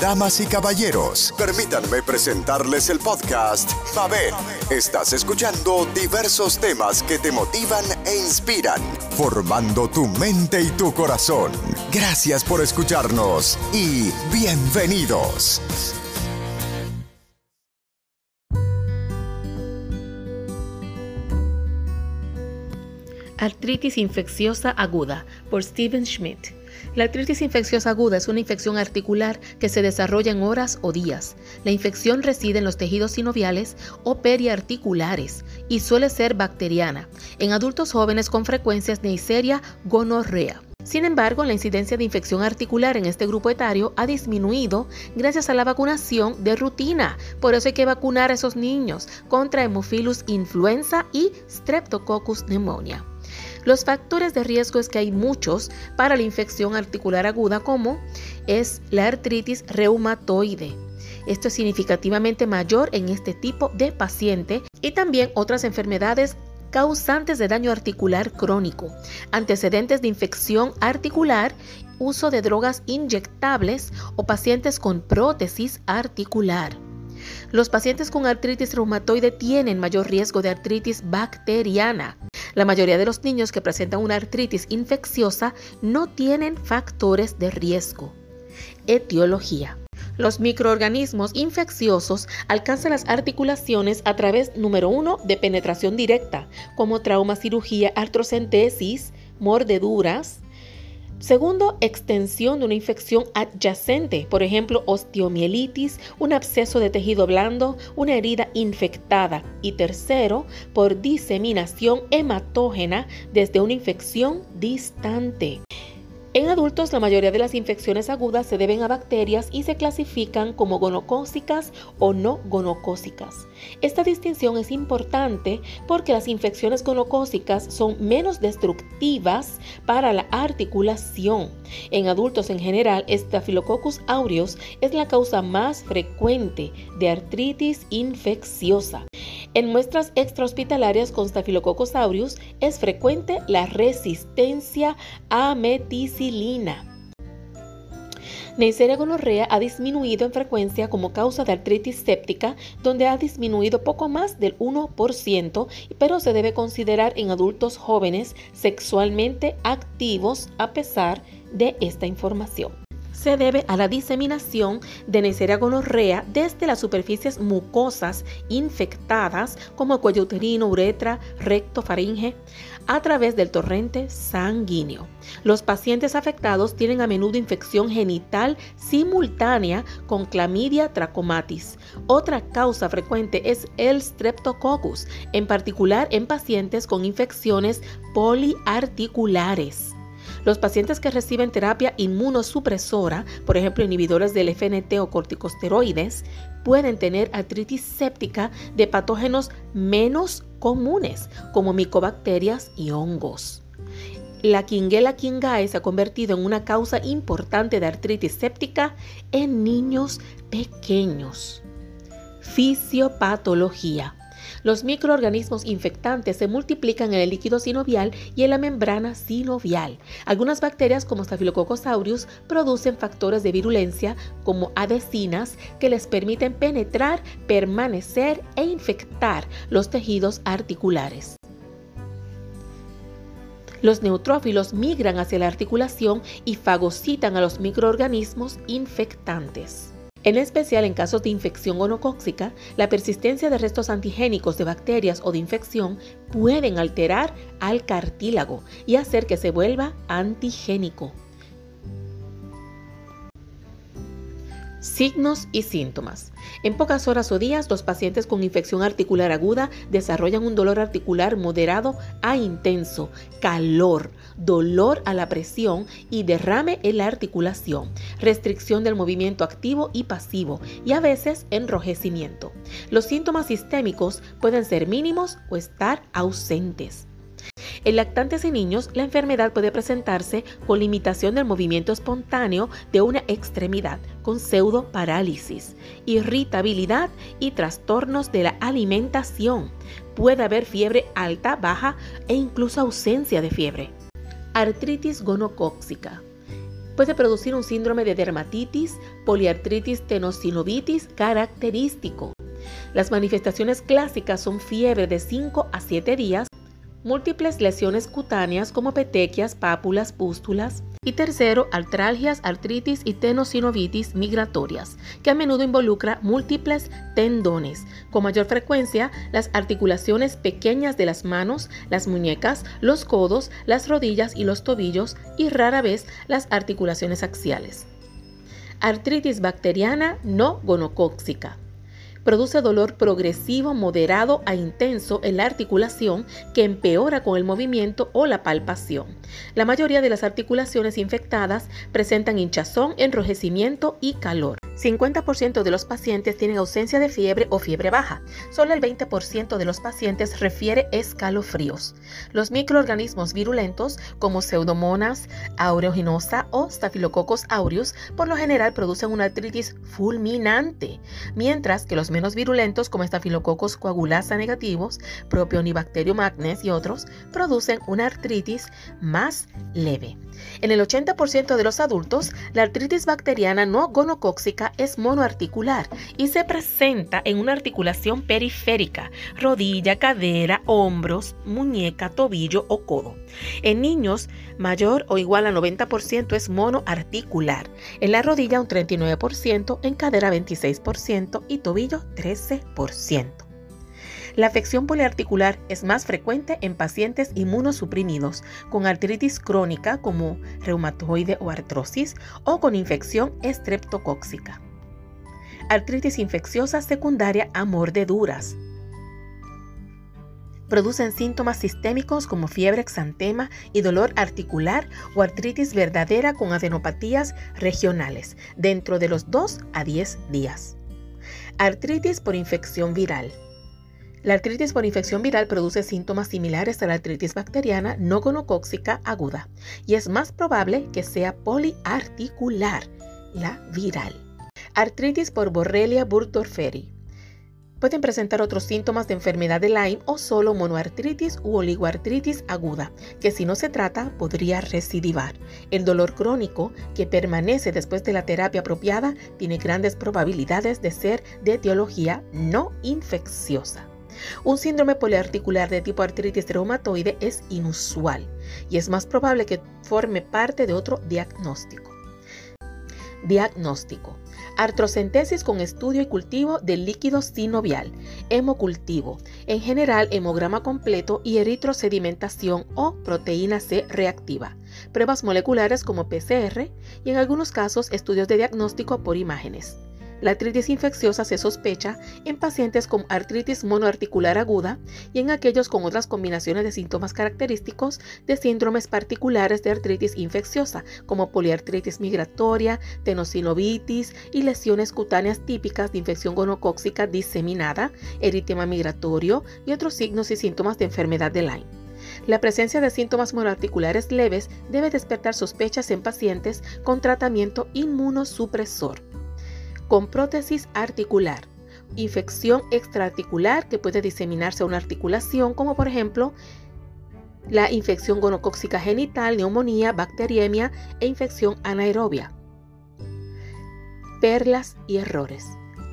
Damas y caballeros, permítanme presentarles el podcast Mabel. Estás escuchando diversos temas que te motivan e inspiran, formando tu mente y tu corazón. Gracias por escucharnos y bienvenidos. Artritis infecciosa aguda por Steven Schmidt. La artritis infecciosa aguda es una infección articular que se desarrolla en horas o días. La infección reside en los tejidos sinoviales o periarticulares y suele ser bacteriana. En adultos jóvenes con frecuencias Neisseria gonorrea. Sin embargo, la incidencia de infección articular en este grupo etario ha disminuido gracias a la vacunación de rutina. Por eso hay que vacunar a esos niños contra Hemophilus influenza y Streptococcus pneumonia. Los factores de riesgo es que hay muchos para la infección articular aguda como es la artritis reumatoide. Esto es significativamente mayor en este tipo de paciente y también otras enfermedades causantes de daño articular crónico, antecedentes de infección articular, uso de drogas inyectables o pacientes con prótesis articular. Los pacientes con artritis reumatoide tienen mayor riesgo de artritis bacteriana. La mayoría de los niños que presentan una artritis infecciosa no tienen factores de riesgo. Etiología. Los microorganismos infecciosos alcanzan las articulaciones a través, número uno, de penetración directa, como trauma, cirugía, artrocentesis, mordeduras, Segundo, extensión de una infección adyacente, por ejemplo, osteomielitis, un absceso de tejido blando, una herida infectada. Y tercero, por diseminación hematógena desde una infección distante. En adultos, la mayoría de las infecciones agudas se deben a bacterias y se clasifican como gonocócicas o no gonocócicas. Esta distinción es importante porque las infecciones gonocócicas son menos destructivas para la articulación. En adultos en general, Staphylococcus aureus es la causa más frecuente de artritis infecciosa. En muestras extrahospitalarias con Staphylococcus aureus es frecuente la resistencia a meticilina. Neisseria gonorrea ha disminuido en frecuencia como causa de artritis séptica, donde ha disminuido poco más del 1%, pero se debe considerar en adultos jóvenes sexualmente activos a pesar de esta información se debe a la diseminación de Neisseria gonorrea desde las superficies mucosas infectadas como cuello uterino, uretra, recto, faringe, a través del torrente sanguíneo. Los pacientes afectados tienen a menudo infección genital simultánea con clamidia trachomatis. Otra causa frecuente es el streptococcus, en particular en pacientes con infecciones poliarticulares. Los pacientes que reciben terapia inmunosupresora, por ejemplo inhibidores del FNT o corticosteroides, pueden tener artritis séptica de patógenos menos comunes, como micobacterias y hongos. La Quinguela quingae se ha convertido en una causa importante de artritis séptica en niños pequeños. Fisiopatología. Los microorganismos infectantes se multiplican en el líquido sinovial y en la membrana sinovial. Algunas bacterias como Staphylococcus aureus producen factores de virulencia como adhesinas que les permiten penetrar, permanecer e infectar los tejidos articulares. Los neutrófilos migran hacia la articulación y fagocitan a los microorganismos infectantes. En especial en casos de infección gonocóxica, la persistencia de restos antigénicos de bacterias o de infección pueden alterar al cartílago y hacer que se vuelva antigénico. Signos y síntomas. En pocas horas o días, los pacientes con infección articular aguda desarrollan un dolor articular moderado a intenso, calor, dolor a la presión y derrame en la articulación, restricción del movimiento activo y pasivo y a veces enrojecimiento. Los síntomas sistémicos pueden ser mínimos o estar ausentes. En lactantes y niños, la enfermedad puede presentarse con limitación del movimiento espontáneo de una extremidad, con pseudoparálisis, irritabilidad y trastornos de la alimentación. Puede haber fiebre alta, baja e incluso ausencia de fiebre. Artritis gonocóxica. puede producir un síndrome de dermatitis, poliartritis tenosinovitis característico. Las manifestaciones clásicas son fiebre de 5 a 7 días, múltiples lesiones cutáneas como petequias, pápulas, pústulas, y tercero, artralgias, artritis y tenosinovitis migratorias, que a menudo involucra múltiples tendones, con mayor frecuencia las articulaciones pequeñas de las manos, las muñecas, los codos, las rodillas y los tobillos y rara vez las articulaciones axiales. Artritis bacteriana no gonocóxica produce dolor progresivo, moderado a intenso en la articulación que empeora con el movimiento o la palpación. La mayoría de las articulaciones infectadas presentan hinchazón, enrojecimiento y calor. 50% de los pacientes tienen ausencia de fiebre o fiebre baja. Solo el 20% de los pacientes refiere escalofríos. Los microorganismos virulentos como Pseudomonas aeruginosa o Staphylococcus aureus por lo general producen una artritis fulminante, mientras que los menos virulentos como Staphylococcus coagulasa negativos, Propionibacterium magnes y otros producen una artritis más leve. En el 80% de los adultos, la artritis bacteriana no gonocóxica es monoarticular y se presenta en una articulación periférica, rodilla, cadera, hombros, muñeca, tobillo o codo. En niños, mayor o igual a 90% es monoarticular. En la rodilla un 39%, en cadera 26% y tobillo 13%. La afección poliarticular es más frecuente en pacientes inmunosuprimidos con artritis crónica como reumatoide o artrosis o con infección estreptocóxica. Artritis infecciosa secundaria a mordeduras. Producen síntomas sistémicos como fiebre, exantema y dolor articular o artritis verdadera con adenopatías regionales dentro de los 2 a 10 días. Artritis por infección viral. La artritis por infección viral produce síntomas similares a la artritis bacteriana no gonocóxica aguda y es más probable que sea poliarticular, la viral. Artritis por Borrelia burgdorferi. Pueden presentar otros síntomas de enfermedad de Lyme o solo monoartritis u oligoartritis aguda, que si no se trata podría recidivar. El dolor crónico, que permanece después de la terapia apropiada, tiene grandes probabilidades de ser de etiología no infecciosa. Un síndrome poliarticular de tipo artritis reumatoide es inusual y es más probable que forme parte de otro diagnóstico. Diagnóstico. Artrocentesis con estudio y cultivo del líquido sinovial. Hemocultivo. En general, hemograma completo y eritrosedimentación o proteína C reactiva. Pruebas moleculares como PCR y en algunos casos estudios de diagnóstico por imágenes. La artritis infecciosa se sospecha en pacientes con artritis monoarticular aguda y en aquellos con otras combinaciones de síntomas característicos de síndromes particulares de artritis infecciosa, como poliartritis migratoria, tenosinovitis y lesiones cutáneas típicas de infección gonocóxica diseminada, eritema migratorio y otros signos y síntomas de enfermedad de Lyme. La presencia de síntomas monoarticulares leves debe despertar sospechas en pacientes con tratamiento inmunosupresor con prótesis articular, infección extraarticular que puede diseminarse a una articulación, como por ejemplo la infección gonocóxica genital, neumonía, bacteriemia e infección anaerobia. Perlas y errores.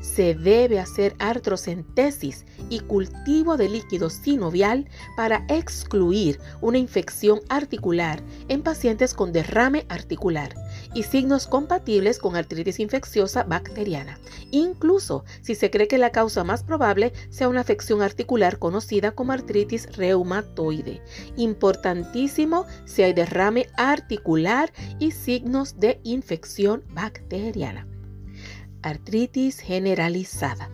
Se debe hacer artrocentesis y cultivo de líquido sinovial para excluir una infección articular en pacientes con derrame articular y signos compatibles con artritis infecciosa bacteriana, incluso si se cree que la causa más probable sea una afección articular conocida como artritis reumatoide. Importantísimo si hay derrame articular y signos de infección bacteriana. Artritis generalizada.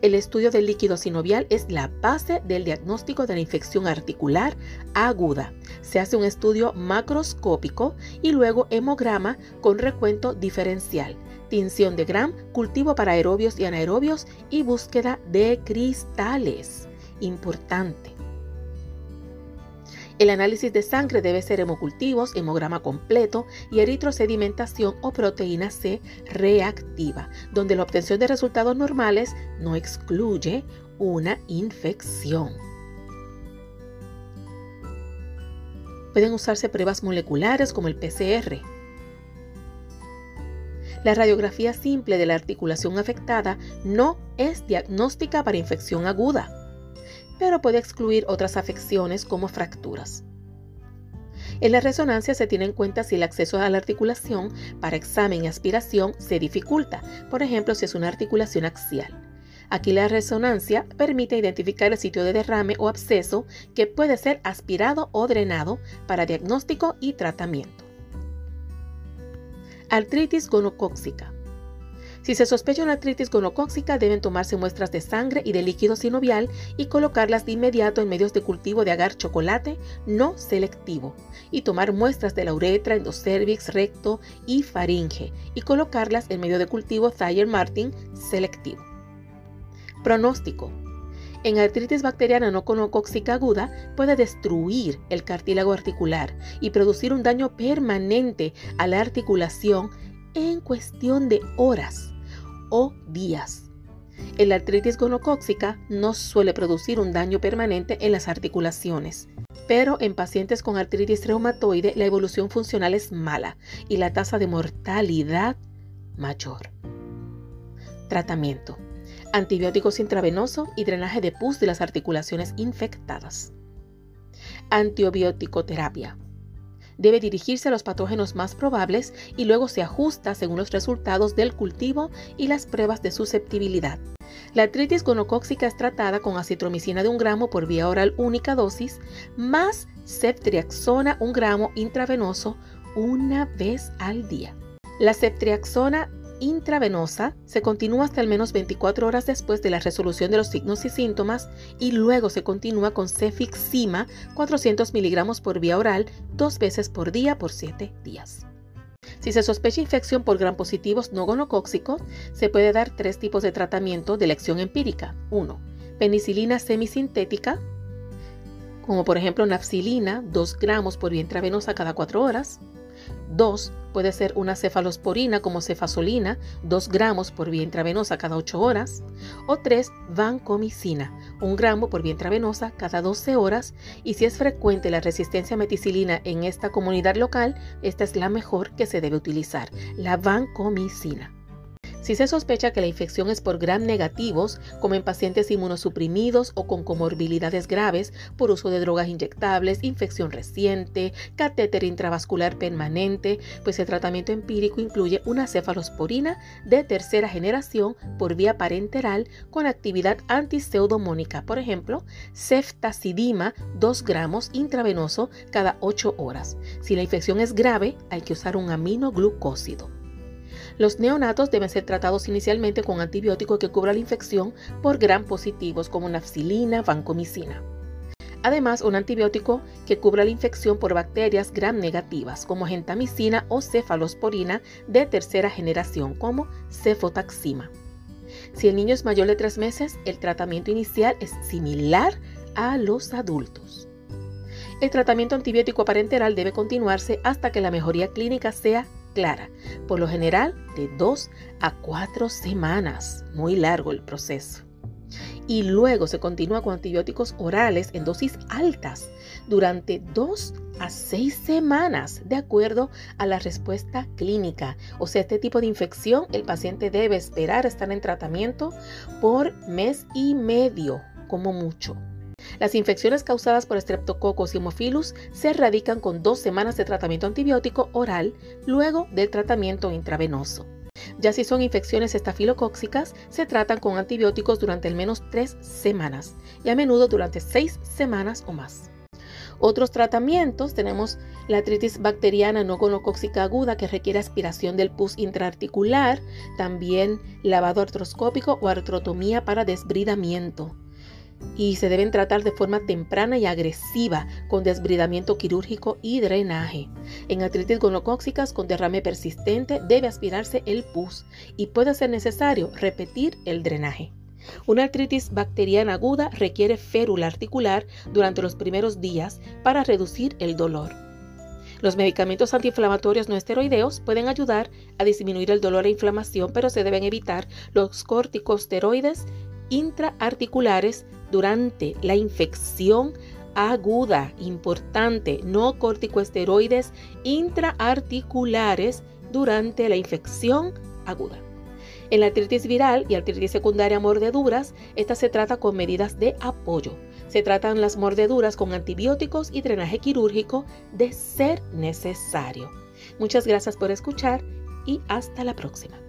El estudio del líquido sinovial es la base del diagnóstico de la infección articular aguda. Se hace un estudio macroscópico y luego hemograma con recuento diferencial, tinción de Gram, cultivo para aerobios y anaerobios y búsqueda de cristales. Importante. El análisis de sangre debe ser hemocultivos, hemograma completo y eritrosedimentación o proteína C reactiva, donde la obtención de resultados normales no excluye una infección. Pueden usarse pruebas moleculares como el PCR. La radiografía simple de la articulación afectada no es diagnóstica para infección aguda, pero puede excluir otras afecciones como fracturas. En la resonancia se tiene en cuenta si el acceso a la articulación para examen y aspiración se dificulta, por ejemplo si es una articulación axial. Aquí la resonancia permite identificar el sitio de derrame o absceso que puede ser aspirado o drenado para diagnóstico y tratamiento. Artritis gonocóxica. Si se sospecha una artritis gonocóxica, deben tomarse muestras de sangre y de líquido sinovial y colocarlas de inmediato en medios de cultivo de agar chocolate no selectivo y tomar muestras de la uretra, endocervix, recto y faringe y colocarlas en medio de cultivo Thayer Martin selectivo. Pronóstico. En artritis bacteriana no conocóxica aguda puede destruir el cartílago articular y producir un daño permanente a la articulación en cuestión de horas o días. En la artritis gonocóxica no suele producir un daño permanente en las articulaciones, pero en pacientes con artritis reumatoide la evolución funcional es mala y la tasa de mortalidad mayor. Tratamiento antibióticos intravenosos y drenaje de pus de las articulaciones infectadas. Antibioticoterapia. Debe dirigirse a los patógenos más probables y luego se ajusta según los resultados del cultivo y las pruebas de susceptibilidad. La artritis gonocóxica es tratada con acitromicina de un gramo por vía oral única dosis más ceftriaxona un gramo intravenoso una vez al día. La ceftriaxona intravenosa se continúa hasta al menos 24 horas después de la resolución de los signos y síntomas y luego se continúa con cefixima 400 miligramos por vía oral dos veces por día por 7 días. Si se sospecha infección por gram positivos no gonocóxicos, se puede dar tres tipos de tratamiento de elección empírica. 1. Penicilina semisintética, como por ejemplo nafcilina, 2 gramos por vía intravenosa cada 4 horas. 2. Puede ser una cefalosporina como cefasolina, 2 gramos por vía intravenosa cada 8 horas. O 3. Vancomicina, 1 gramo por vía intravenosa cada 12 horas. Y si es frecuente la resistencia a meticilina en esta comunidad local, esta es la mejor que se debe utilizar, la vancomicina. Si se sospecha que la infección es por gram negativos, como en pacientes inmunosuprimidos o con comorbilidades graves por uso de drogas inyectables, infección reciente, catéter intravascular permanente, pues el tratamiento empírico incluye una cefalosporina de tercera generación por vía parenteral con actividad antiseudomónica, por ejemplo, ceftazidima 2 gramos intravenoso cada 8 horas. Si la infección es grave, hay que usar un aminoglucósido. Los neonatos deben ser tratados inicialmente con antibióticos que cubra la infección por gram positivos como nafcilina, vancomicina. Además, un antibiótico que cubra la infección por bacterias gram negativas como gentamicina o cefalosporina de tercera generación como cefotaxima. Si el niño es mayor de 3 meses, el tratamiento inicial es similar a los adultos. El tratamiento antibiótico parenteral debe continuarse hasta que la mejoría clínica sea clara, por lo general de 2 a 4 semanas, muy largo el proceso. Y luego se continúa con antibióticos orales en dosis altas durante 2 a 6 semanas, de acuerdo a la respuesta clínica. O sea, este tipo de infección el paciente debe esperar estar en tratamiento por mes y medio, como mucho. Las infecciones causadas por Streptococcus y Hemophilus se erradican con dos semanas de tratamiento antibiótico oral luego del tratamiento intravenoso. Ya si son infecciones estafilocóxicas, se tratan con antibióticos durante al menos tres semanas y a menudo durante seis semanas o más. Otros tratamientos tenemos la artritis bacteriana no gonocóxica aguda que requiere aspiración del pus intraarticular, también lavado artroscópico o artrotomía para desbridamiento y se deben tratar de forma temprana y agresiva con desbridamiento quirúrgico y drenaje. En artritis gonocóxicas con derrame persistente debe aspirarse el pus y puede ser necesario repetir el drenaje. Una artritis bacteriana aguda requiere férula articular durante los primeros días para reducir el dolor. Los medicamentos antiinflamatorios no esteroideos pueden ayudar a disminuir el dolor e inflamación, pero se deben evitar los corticosteroides intraarticulares durante la infección aguda, importante, no corticosteroides intraarticulares durante la infección aguda. En la artritis viral y artritis secundaria mordeduras, esta se trata con medidas de apoyo. Se tratan las mordeduras con antibióticos y drenaje quirúrgico de ser necesario. Muchas gracias por escuchar y hasta la próxima.